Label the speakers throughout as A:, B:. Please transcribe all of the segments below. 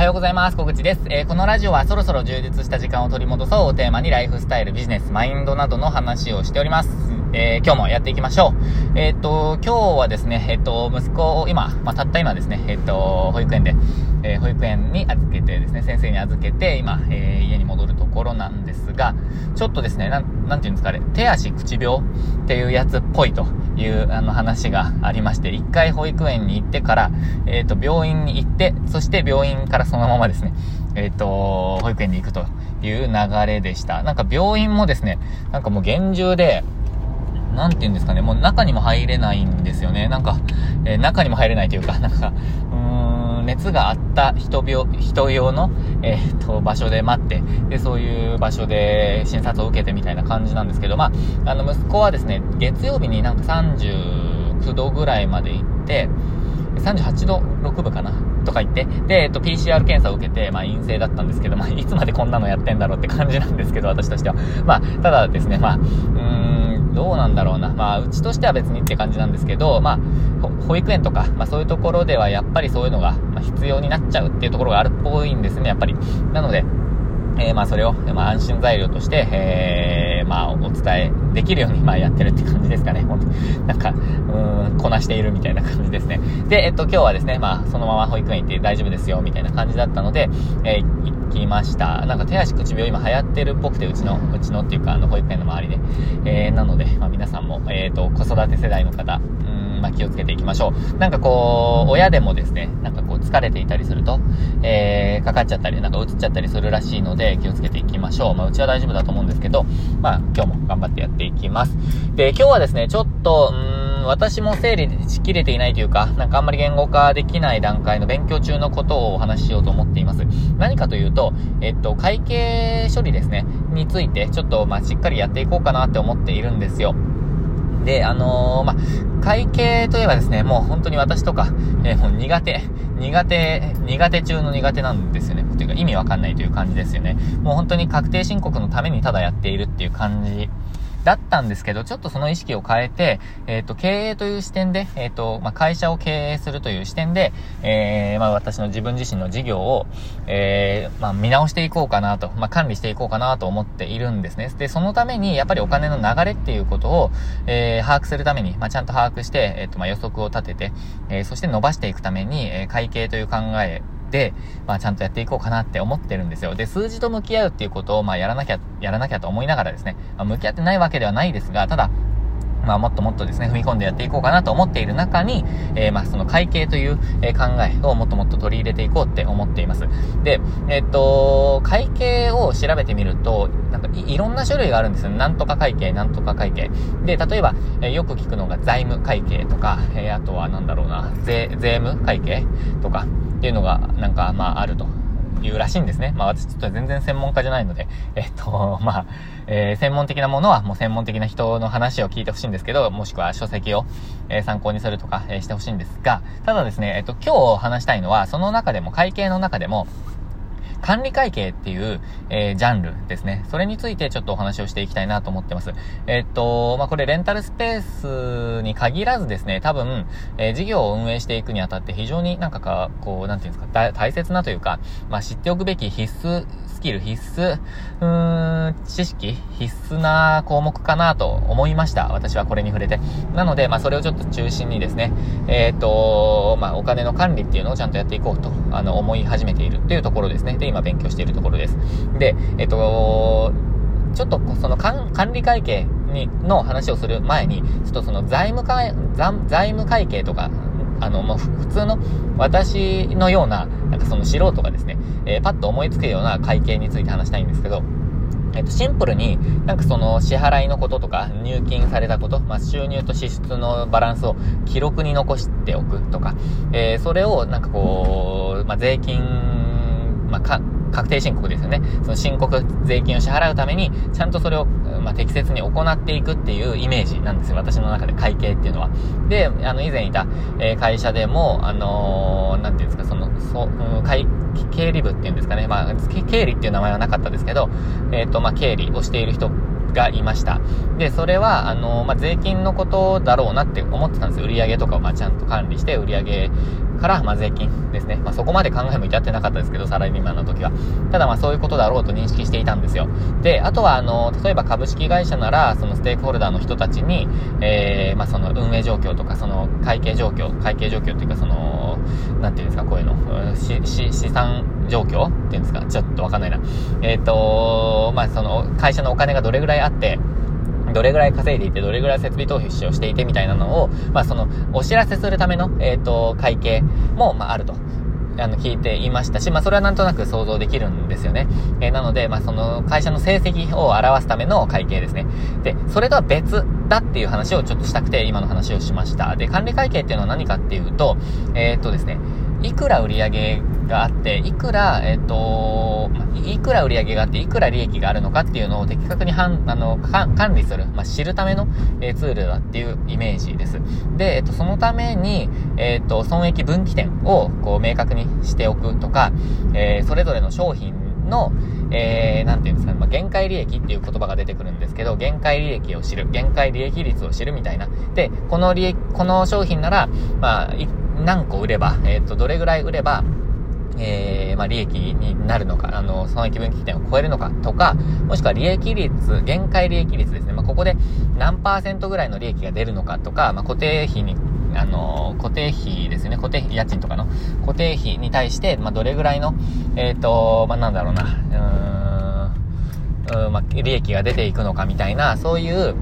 A: はようございます。小口です。えー、このラジオはそろそろ充実した時間を取り戻そうをテーマにライフスタイル、ビジネス、マインドなどの話をしております。えー、今日もやっていきましょう。えっ、と、今日はですね、えっ、と、息子を今、まあ、たった今ですね、えっ、と、保育園で、え保育園に預けてですね、先生に預けて、今、え家に戻るところなんですが、ちょっとですね、なん、なんていうんですかね、手足口病っていうやつっぽいというあの話がありまして、一回保育園に行ってから、えっ、と、病院に行って、そして病院からそのままですね、えっ、と、保育園に行くという流れでした。なんか病院もですね、なんかもう厳重で、なんて言うんですかね、もう中にも入れないんですよね。なんか、えー、中にも入れないというか、なんか、う、熱があった人病、人用の、えー、っと、場所で待って、で、そういう場所で診察を受けてみたいな感じなんですけど、まあ、あの、息子はですね、月曜日になんか39度ぐらいまで行って、38度6分かなとか言って、で、えっと、PCR 検査を受けて、まあ、陰性だったんですけど、まあ、いつまでこんなのやってんだろうって感じなんですけど、私としては。まあ、ただですね、まあ、うーん、どうなんだろうな。まあ、うちとしては別にって感じなんですけど、まあ、保育園とか、まあ、そういうところではやっぱりそういうのが、必要になっちゃうっていうところがあるっぽいんですね、やっぱり。なので、えー、まあ、それを、まあ、安心材料として、えー、まあ、お伝えできるように、まあ、やってるって感じですかね。本当なんか、うん、こなしているみたいな感じですね。で、えっと、今日はですね、まあ、そのまま保育園行って大丈夫ですよ、みたいな感じだったので、えー、行きました。なんか、手足口病今流行ってるっぽくて、うちの、うちのっていうか、あの、保育園の周りで。えー、なので、まあ、皆さんも、えっ、と、子育て世代の方、まあ、気をつけていきましょう。なんかこう、親でもですね、なんかこう疲れていたりすると、えー、かかっちゃったり、なんかうつっちゃったりするらしいので、気をつけていきましょう。まあ、うちは大丈夫だと思うんですけど、まあ、今日も頑張ってやっていきます。で、今日はですね、ちょっと、ん、私も整理しきれていないというか、なんかあんまり言語化できない段階の勉強中のことをお話ししようと思っています。何かというと、えっと、会計処理ですね、について、ちょっと、まあ、しっかりやっていこうかなって思っているんですよ。で、あのー、まあ、会計といえばですね、もう本当に私とか、えー、もう苦手、苦手、苦手中の苦手なんですよね。というか意味わかんないという感じですよね。もう本当に確定申告のためにただやっているっていう感じだったんですけど、ちょっとその意識を変えて、えっ、ー、と、経営という視点で、えっ、ー、と、まあ、会社を経営するという視点で、えー、まあ、私の自分自身の事業を、えー、まあ、見直していこうかなと、まあ、管理していこうかなと思っているんですね。で、そのために、やっぱりお金の流れっていうことを、えー、把握するために、まあ、ちゃんと把握して、えっ、と、まあ、予測を立てて、えー、そして伸ばしていくために、えー、会計という考えで、まあ、ちゃんとやっていこうかなって思ってるんですよ。で、数字と向き合うっていうことを、まあ、やらなきゃ、やらなきゃと思いながらですね、まあ、向き合ってないわけではないですが、ただ、まあ、もっともっとですね、踏み込んでやっていこうかなと思っている中に、えー、まあ、その会計という、え考えをもっともっと取り入れていこうって思っています。で、えっと、会計を調べてみると、なんかい、ろんな種類があるんですよ。なんとか会計、なんとか会計。で、例えば、え、よく聞くのが財務会計とか、えー、あとはなんだろうな、税、税務会計とか、っていうのが、なんか、まあ、あると。いうらしいんですね。まあ私ちょっと全然専門家じゃないので、えっと、まあ、えー、専門的なものはもう専門的な人の話を聞いてほしいんですけど、もしくは書籍を、えー、参考にするとか、えー、してほしいんですが、ただですね、えっと、今日話したいのは、その中でも、会計の中でも、管理会計っていう、えー、ジャンルですね。それについてちょっとお話をしていきたいなと思ってます。えー、っと、まあ、これレンタルスペースに限らずですね、多分、えー、事業を運営していくにあたって非常になんかか、こう、なんていうんですか、大切なというか、まあ、知っておくべき必須スキル、必須、うーん、知識、必須な項目かなと思いました。私はこれに触れて。なので、まあ、それをちょっと中心にですね、えっ、と、まあ、お金の管理っていうのをちゃんとやっていこうと、あの、思い始めているっていうところですね。で、今勉強しているところです。で、えっ、と、ちょっとその管理会計にの話をする前に、ちょっとその財務会、財務会計とか、あの、もう普通の私のような、なんかその素人がですね、えー、パッと思いつくような会計について話したいんですけど、えっと、シンプルに、なんかその支払いのこととか、入金されたこと、まあ、収入と支出のバランスを記録に残しておくとか、えー、それをなんかこう、まあ、税金、まあ、か、確定申告ですよね。その申告、税金を支払うために、ちゃんとそれを、まあ、適切に行っていくっていうイメージなんですよ。私の中で会計っていうのは。で、あの、以前いた、えー、会社でも、あのー、なんていうんですか、その、そう、うん、会、経理部っていうんですかね。まあ、経理っていう名前はなかったですけど、えっ、ー、と、まあ、経理をしている人がいました。で、それは、あの、まあ、税金のことだろうなって思ってたんですよ。売上とかを、ま、ちゃんと管理して、売上から、まあ、税金ですね。まあ、そこまで考えも至ってなかったですけど、サラリーマンの時は。ただ、ま、そういうことだろうと認識していたんですよ。で、あとは、あの、例えば株式会社なら、そのステークホルダーの人たちに、えー、まあ、その運営状況とか、その会計状況、会計状況っていうか、その、なんていうんですか、こういうの、し、し、資産状況っていうんですか、ちょっとわかんないな。えっ、ー、と、まあ、その、会社のお金がどれぐらいあって、どれぐらい稼いでいて、どれぐらい設備投資をしていてみたいなのを、まあ、その、お知らせするための、えっ、ー、と、会計も、まあ、あると。あの、聞いていましたし、まあ、それはなんとなく想像できるんですよね。えー、なので、まあ、その、会社の成績を表すための会計ですね。で、それとは別だっていう話をちょっとしたくて、今の話をしました。で、管理会計っていうのは何かっていうと、えー、っとですね、いくら売り上げがあって、いくら、えっ、と、いくら売り上げがあって、いくら利益があるのかっていうのを的確にはんあの管理する、まあ、知るための、えー、ツールだっていうイメージです。で、えっ、と、そのために、えっ、と、損益分岐点をこう明確にしておくとか、えそれぞれの商品の、えー、なんていうんですかね、まあ、限界利益っていう言葉が出てくるんですけど、限界利益を知る、限界利益率を知るみたいな。で、この利益、この商品なら、まあ、何個売れば、えっ、ー、と、どれぐらい売れば、えー、まあ、利益になるのか、あの、損益分岐点を超えるのかとか、もしくは利益率、限界利益率ですね。まあ、ここで何パーセントぐらいの利益が出るのかとか、まあ、固定費に、あの、固定費ですね。固定費、家賃とかの固定費に対して、まあ、どれぐらいの、えっ、ー、と、まあ、なんだろうな、うーん、うんまあ、利益が出ていくのかみたいな、そういう、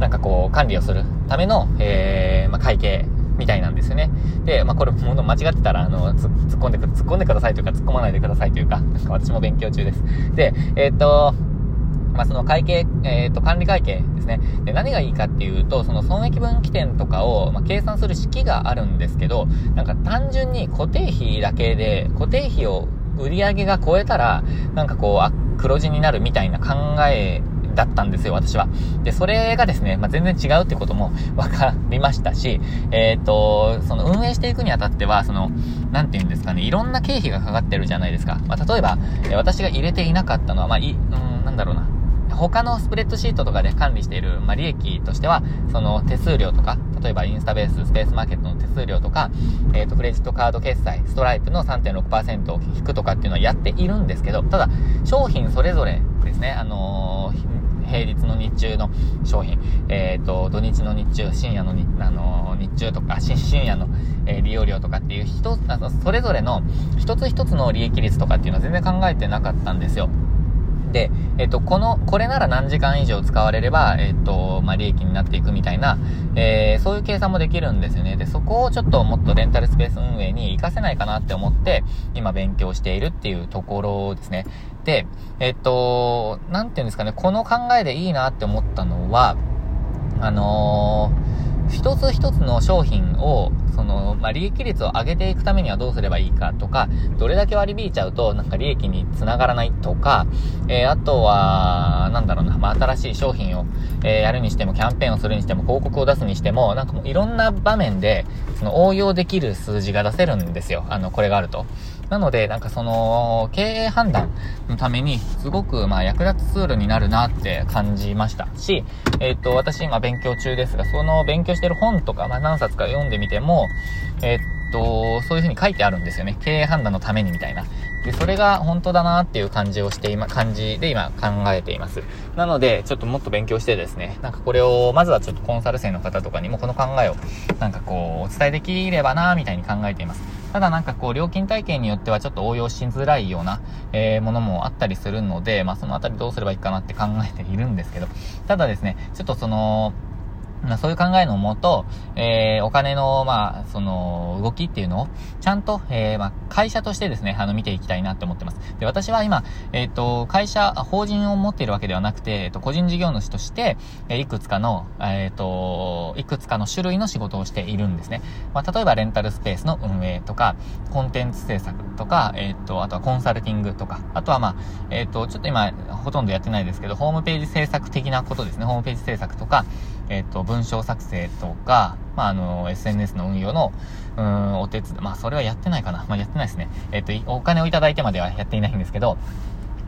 A: なんかこう、管理をするための、えー、まあ、会計みたいなんですよね。で、まあ、これ、もの間違ってたら、あの、突っ込んでく、突っ込んでくださいというか、突っ込まないでくださいというか、なんか私も勉強中です。で、えー、っと、まあ、その会計、えっ、と、管理会計ですね。で、何がいいかっていうと、その損益分岐点とかを、まあ、計算する式があるんですけど、なんか単純に固定費だけで、固定費を売り上げが超えたら、なんかこう、あ、黒字になるみたいな考えだったんですよ、私は。で、それがですね、まあ、全然違うってことも分かりましたし、えっ、ー、と、その運営していくにあたっては、その、なんて言うんですかね、いろんな経費がかかってるじゃないですか。まあ、例えば、え私が入れていなかったのは、まあ、い、うん、なんだろうな。他のスプレッドシートとかで管理している、まあ、利益としては、その手数料とか、例えばインスタベース、スペースマーケットの手数料とか、えっ、ー、と、クレジットカード決済、ストライプの3.6%を引くとかっていうのはやっているんですけど、ただ、商品それぞれですね、あのー平日の日中の商品、えっ、ー、と、土日の日中、深夜のに、あの日中とか、深夜の、え、利用料とかっていう一つ、それぞれの一つ一つの利益率とかっていうのは全然考えてなかったんですよ。で、えっと、この、これなら何時間以上使われれば、えっと、まあ、利益になっていくみたいな、えー、そういう計算もできるんですよね。で、そこをちょっともっとレンタルスペース運営に活かせないかなって思って、今勉強しているっていうところですね。で、えっと、なんていうんですかね、この考えでいいなって思ったのは、あのー一つ一つの商品を、その、まあ、利益率を上げていくためにはどうすればいいかとか、どれだけ割り引いちゃうと、なんか利益につながらないとか、えー、あとは、なんだろうな、まあ、新しい商品を、えー、やるにしても、キャンペーンをするにしても、広告を出すにしても、なんかもういろんな場面で、その応用できる数字が出せるんですよ。あの、これがあると。なので、なんかその、経営判断のために、すごく、まあ、役立つツールになるなって感じました。し、えっ、と、私今勉強中ですが、その勉強してる本とか、まあ、何冊か読んでみても、えっ、ー、と、そういう風に書いてあるんですよね。経営判断のためにみたいな。で、それが本当だなっていう感じをして今、感じで今考えています。なので、ちょっともっと勉強してですね、なんかこれを、まずはちょっとコンサル生の方とかにもこの考えを、なんかこう、お伝えできればなみたいに考えています。ただなんかこう、料金体系によってはちょっと応用しづらいような、えー、ものもあったりするので、まあそのあたりどうすればいいかなって考えているんですけど、ただですね、ちょっとその、まあ、そういう考えのもと、えー、お金の、まあ、その、動きっていうのを、ちゃんと、えー、まあ、会社としてですね、あの、見ていきたいなって思ってます。で、私は今、えっ、ー、と、会社、法人を持っているわけではなくて、えっ、と、個人事業主として、えいくつかの、えっ、と、いくつかの種類の仕事をしているんですね。まあ、例えば、レンタルスペースの運営とか、コンテンツ制作とか、えっ、と、あとはコンサルティングとか、あとは、まあ、えっ、と、ちょっと今、ほとんどやってないですけど、ホームページ制作的なことですね。ホームページ制作とか、えっ、と、文章作成とか、まあ、あの、SNS の運用の、うん、お手伝い、まあ、それはやってないかな。まあ、やってないですね。えっ、と、お金をいただいてまではやっていないんですけど、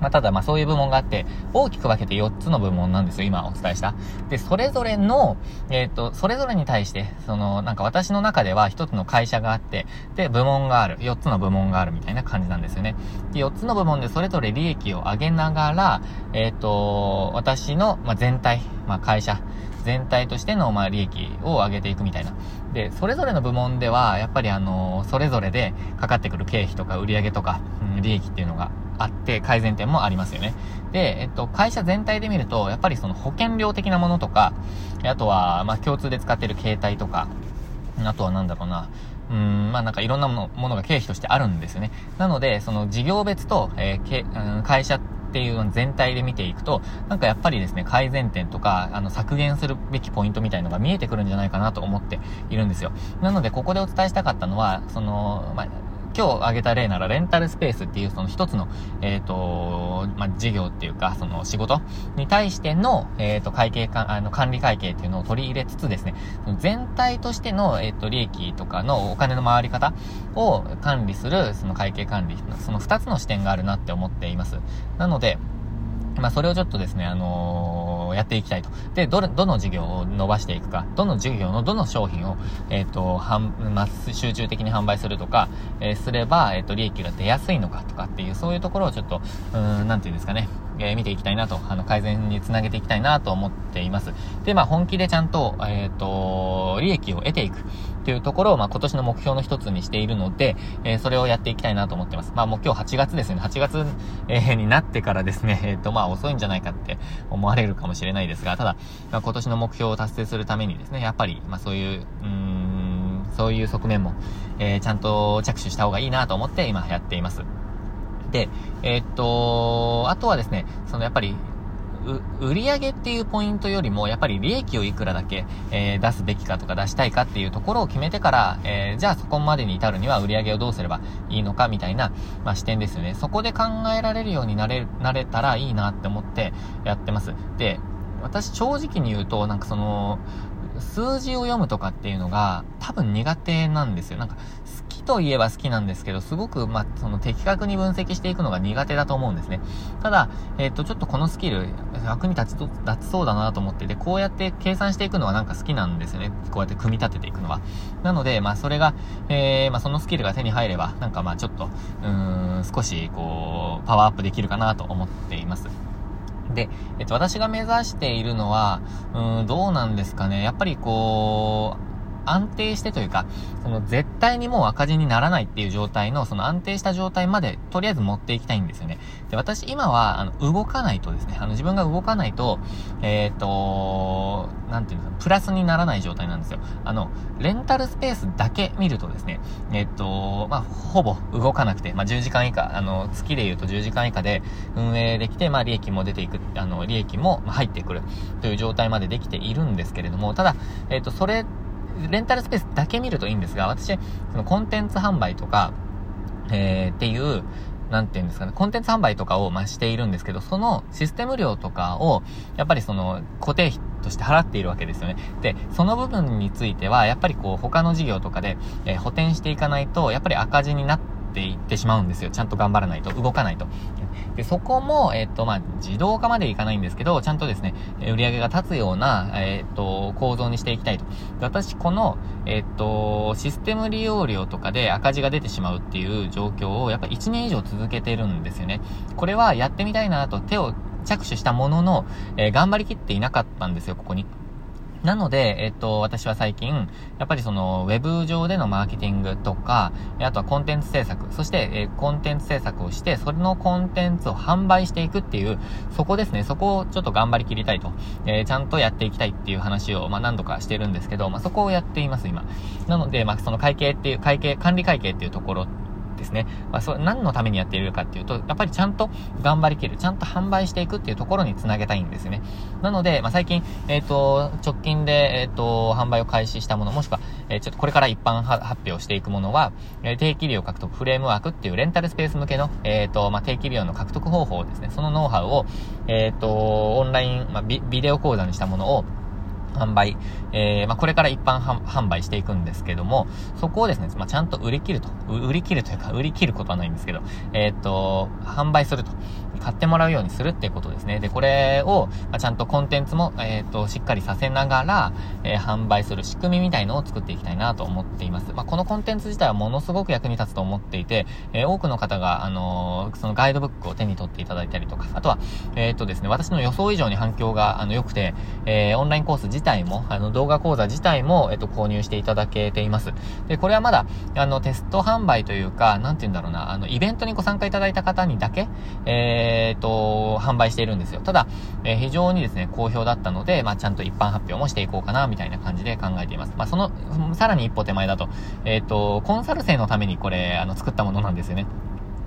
A: まあ、ただ、ま、そういう部門があって、大きく分けて4つの部門なんですよ、今お伝えした。で、それぞれの、えっ、ー、と、それぞれに対して、その、なんか私の中では1つの会社があって、で、部門がある。4つの部門があるみたいな感じなんですよね。で、4つの部門でそれぞれ利益を上げながら、えっ、ー、と、私の、ま、全体、まあ、会社、全体としての、まあ、利益を上げていくみたいな。で、それぞれの部門では、やっぱりあの、それぞれでかかってくる経費とか売上とか、うん、利益っていうのがあって、改善点もありますよね。で、えっと、会社全体で見ると、やっぱりその保険料的なものとか、あとは、ま、共通で使ってる携帯とか、あとはなんだろうな、うん、まあなんかいろんなものものが経費としてあるんですよね。なので、その事業別と、えーけうん、会社っていうの全体で見ていくと、なんかやっぱりですね、改善点とか、あの、削減するべきポイントみたいのが見えてくるんじゃないかなと思っているんですよ。なので、ここでお伝えしたかったのは、その、まあ、今日挙げた例ならレンタルスペースっていうその一つの、えっ、ー、と、まあ、事業っていうか、その仕事に対しての、えっ、ー、と、会計か、あの、管理会計っていうのを取り入れつつですね、全体としての、えっ、ー、と、利益とかのお金の回り方を管理する、その会計管理、その二つの視点があるなって思っています。なので、まあ、それをちょっとですね、あのを、やっていきたいと。で、ど、どの事業を伸ばしていくか、どの事業のどの商品を、えっ、ー、と、販、まあ、集中的に販売するとか、えー、すれば、えっ、と、利益が出やすいのかとかっていう、そういうところをちょっと、うん、なんていうんですかね、え見ていきたいなと、あの、改善につなげていきたいなと思っています。で、まあ、本気でちゃんと、えっ、と、利益を得ていくっていうところを、まあ、今年の目標の一つにしているので、えそれをやっていきたいなと思ってます。まあ、もう今日8月ですね、8月、えー、になってからですね、えっ、と、まあ、遅いんじゃないかって思われるかもしれないですが、ただ、まあ、今年の目標を達成するためにですね、やっぱり、まあ、そういう、うーん、そういう側面も、えー、ちゃんと着手した方がいいなと思って今やっています。で、えー、っと、あとはですね、そのやっぱり、売り上げっていうポイントよりも、やっぱり利益をいくらだけ、えー、出すべきかとか出したいかっていうところを決めてから、えー、じゃあそこまでに至るには売り上げをどうすればいいのかみたいな、まあ、視点ですよね。そこで考えられるようになれ、なれたらいいなって思ってやってます。で、私正直に言うと、なんかその、数字を読むとかっていうのが多分苦手なんですよ。なんかといえば好きなんですけど、すごく、まあ、その的確に分析していくのが苦手だと思うんですね。ただ、えっ、ー、と、ちょっとこのスキル、役に立ち、立ちそうだなと思ってて、こうやって計算していくのはなんか好きなんですよね。こうやって組み立てていくのは。なので、まあ、それが、えー、まあ、そのスキルが手に入れば、なんかまあ、ちょっと、うーん、少し、こう、パワーアップできるかなと思っています。で、えっと、私が目指しているのは、うん、どうなんですかね。やっぱりこう、安定してというか、その絶対にもう赤字にならないっていう状態の、その安定した状態まで、とりあえず持っていきたいんですよね。で、私今は、あの、動かないとですね、あの、自分が動かないと、えっ、ー、と、なんていうんですか、プラスにならない状態なんですよ。あの、レンタルスペースだけ見るとですね、えっ、ー、と、まあ、ほぼ動かなくて、まあ、10時間以下、あの、月で言うと10時間以下で運営できて、まあ、利益も出ていく、あの、利益も入ってくるという状態までできているんですけれども、ただ、えっ、ー、と、それレンタルスペースだけ見るといいんですが、私、そのコンテンツ販売とか、えー、っていう、なんていうんですかね、コンテンツ販売とかを、まあ、しているんですけど、そのシステム料とかを、やっぱりその、固定費として払っているわけですよね。で、その部分については、やっぱりこう、他の事業とかで、えー、補填していかないと、やっぱり赤字になってっていってしまうんですよ。ちゃんと頑張らないと、動かないと。で、そこも、えっと、まあ、自動化までいかないんですけど、ちゃんとですね、売り上げが立つような、えっと、構造にしていきたいと。私、この、えっと、システム利用料とかで赤字が出てしまうっていう状況を、やっぱ1年以上続けてるんですよね。これはやってみたいなと手を着手したものの、え、頑張りきっていなかったんですよ、ここに。なので、えっと、私は最近、やっぱりその、ウェブ上でのマーケティングとか、あとはコンテンツ制作、そして、えコンテンツ制作をして、それのコンテンツを販売していくっていう、そこですね、そこをちょっと頑張りきりたいと、えー、ちゃんとやっていきたいっていう話を、まあ、何度かしてるんですけど、まあ、そこをやっています、今。なので、まあ、その会計っていう、会計、管理会計っていうところですね。まあ、そ何のためにやっているかっていうと、やっぱりちゃんと頑張りきる、ちゃんと販売していくっていうところにつなげたいんですね。なので、まあ、最近、えっ、ー、と、直近で、えっ、ー、と、販売を開始したもの、もしくは、えー、ちょっとこれから一般発表していくものは、え定期利用獲得フレームワークっていうレンタルスペース向けの、えっ、と、まあ、定期利用の獲得方法ですね。そのノウハウを、えっ、と、オンライン、まあビ、ビデオ講座にしたものを、販売、えー、まあ、これから一般販売していくんですけども、そこをですね、まあ、ちゃんと売り切ると、売り切るというか、売り切ることはないんですけど、えー、っと、販売すると。買ってもらうようにするっていうことですね。で、これを、まあ、ちゃんとコンテンツも、えっ、と、しっかりさせながら、え、販売する仕組みみたいのを作っていきたいなと思っています。まあ、このコンテンツ自体はものすごく役に立つと思っていて、え、多くの方が、あのそのガイドブックを手に取っていただいたりとか、あとは、えっ、とですね、私の予想以上に反響が、あの、良くて、えオンラインコース自自体も、あの、動画講座自体も、えっ、と、購入していただけています。で、これはまだ、あの、テスト販売というか、なんて言うんだろうな、あの、イベントにご参加いただいた方にだけ、えっ、と、販売しているんですよ。ただ、えー、非常にですね、好評だったので、まあ、ちゃんと一般発表もしていこうかな、みたいな感じで考えています。まあ、その、さらに一歩手前だと、えっ、と、コンサル生のためにこれ、あの、作ったものなんですよね。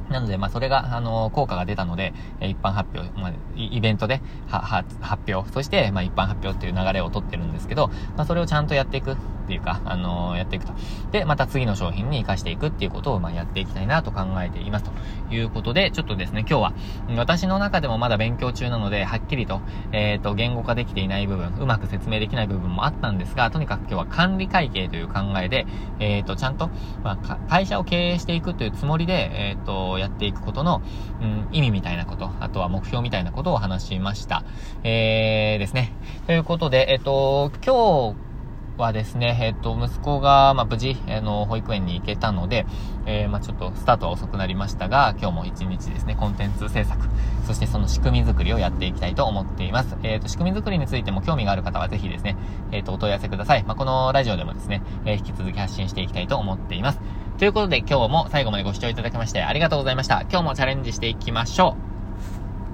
A: なので、まあ、それが、あの、効果が出たので、え一般発表、まあ、イベントで、は、は、発表、そして、まあ、一般発表っていう流れを取ってるんですけど、まあ、それをちゃんとやっていく。っていうか、あのー、やっていくと。で、また次の商品に活かしていくっていうことを、まあ、やっていきたいなと考えています。ということで、ちょっとですね、今日は、私の中でもまだ勉強中なので、はっきりと、えっ、ー、と、言語化できていない部分、うまく説明できない部分もあったんですが、とにかく今日は管理会計という考えで、えっ、ー、と、ちゃんと、まあ、会社を経営していくというつもりで、えっ、と、やっていくことの、うん、意味みたいなこと、あとは目標みたいなことを話しました。えー、ですね。ということで、えっ、と、今日、はですね、えっ、と、息子が、まあ、無事、あの、保育園に行けたので、えー、まあ、ちょっとスタートは遅くなりましたが、今日も一日ですね、コンテンツ制作、そしてその仕組み作りをやっていきたいと思っています。えっ、と、仕組み作りについても興味がある方はぜひですね、えっ、と、お問い合わせください。まあ、このラジオでもですね、え引き続き発信していきたいと思っています。ということで今日も最後までご視聴いただきましてありがとうございました。今日もチャレンジしていきましょう。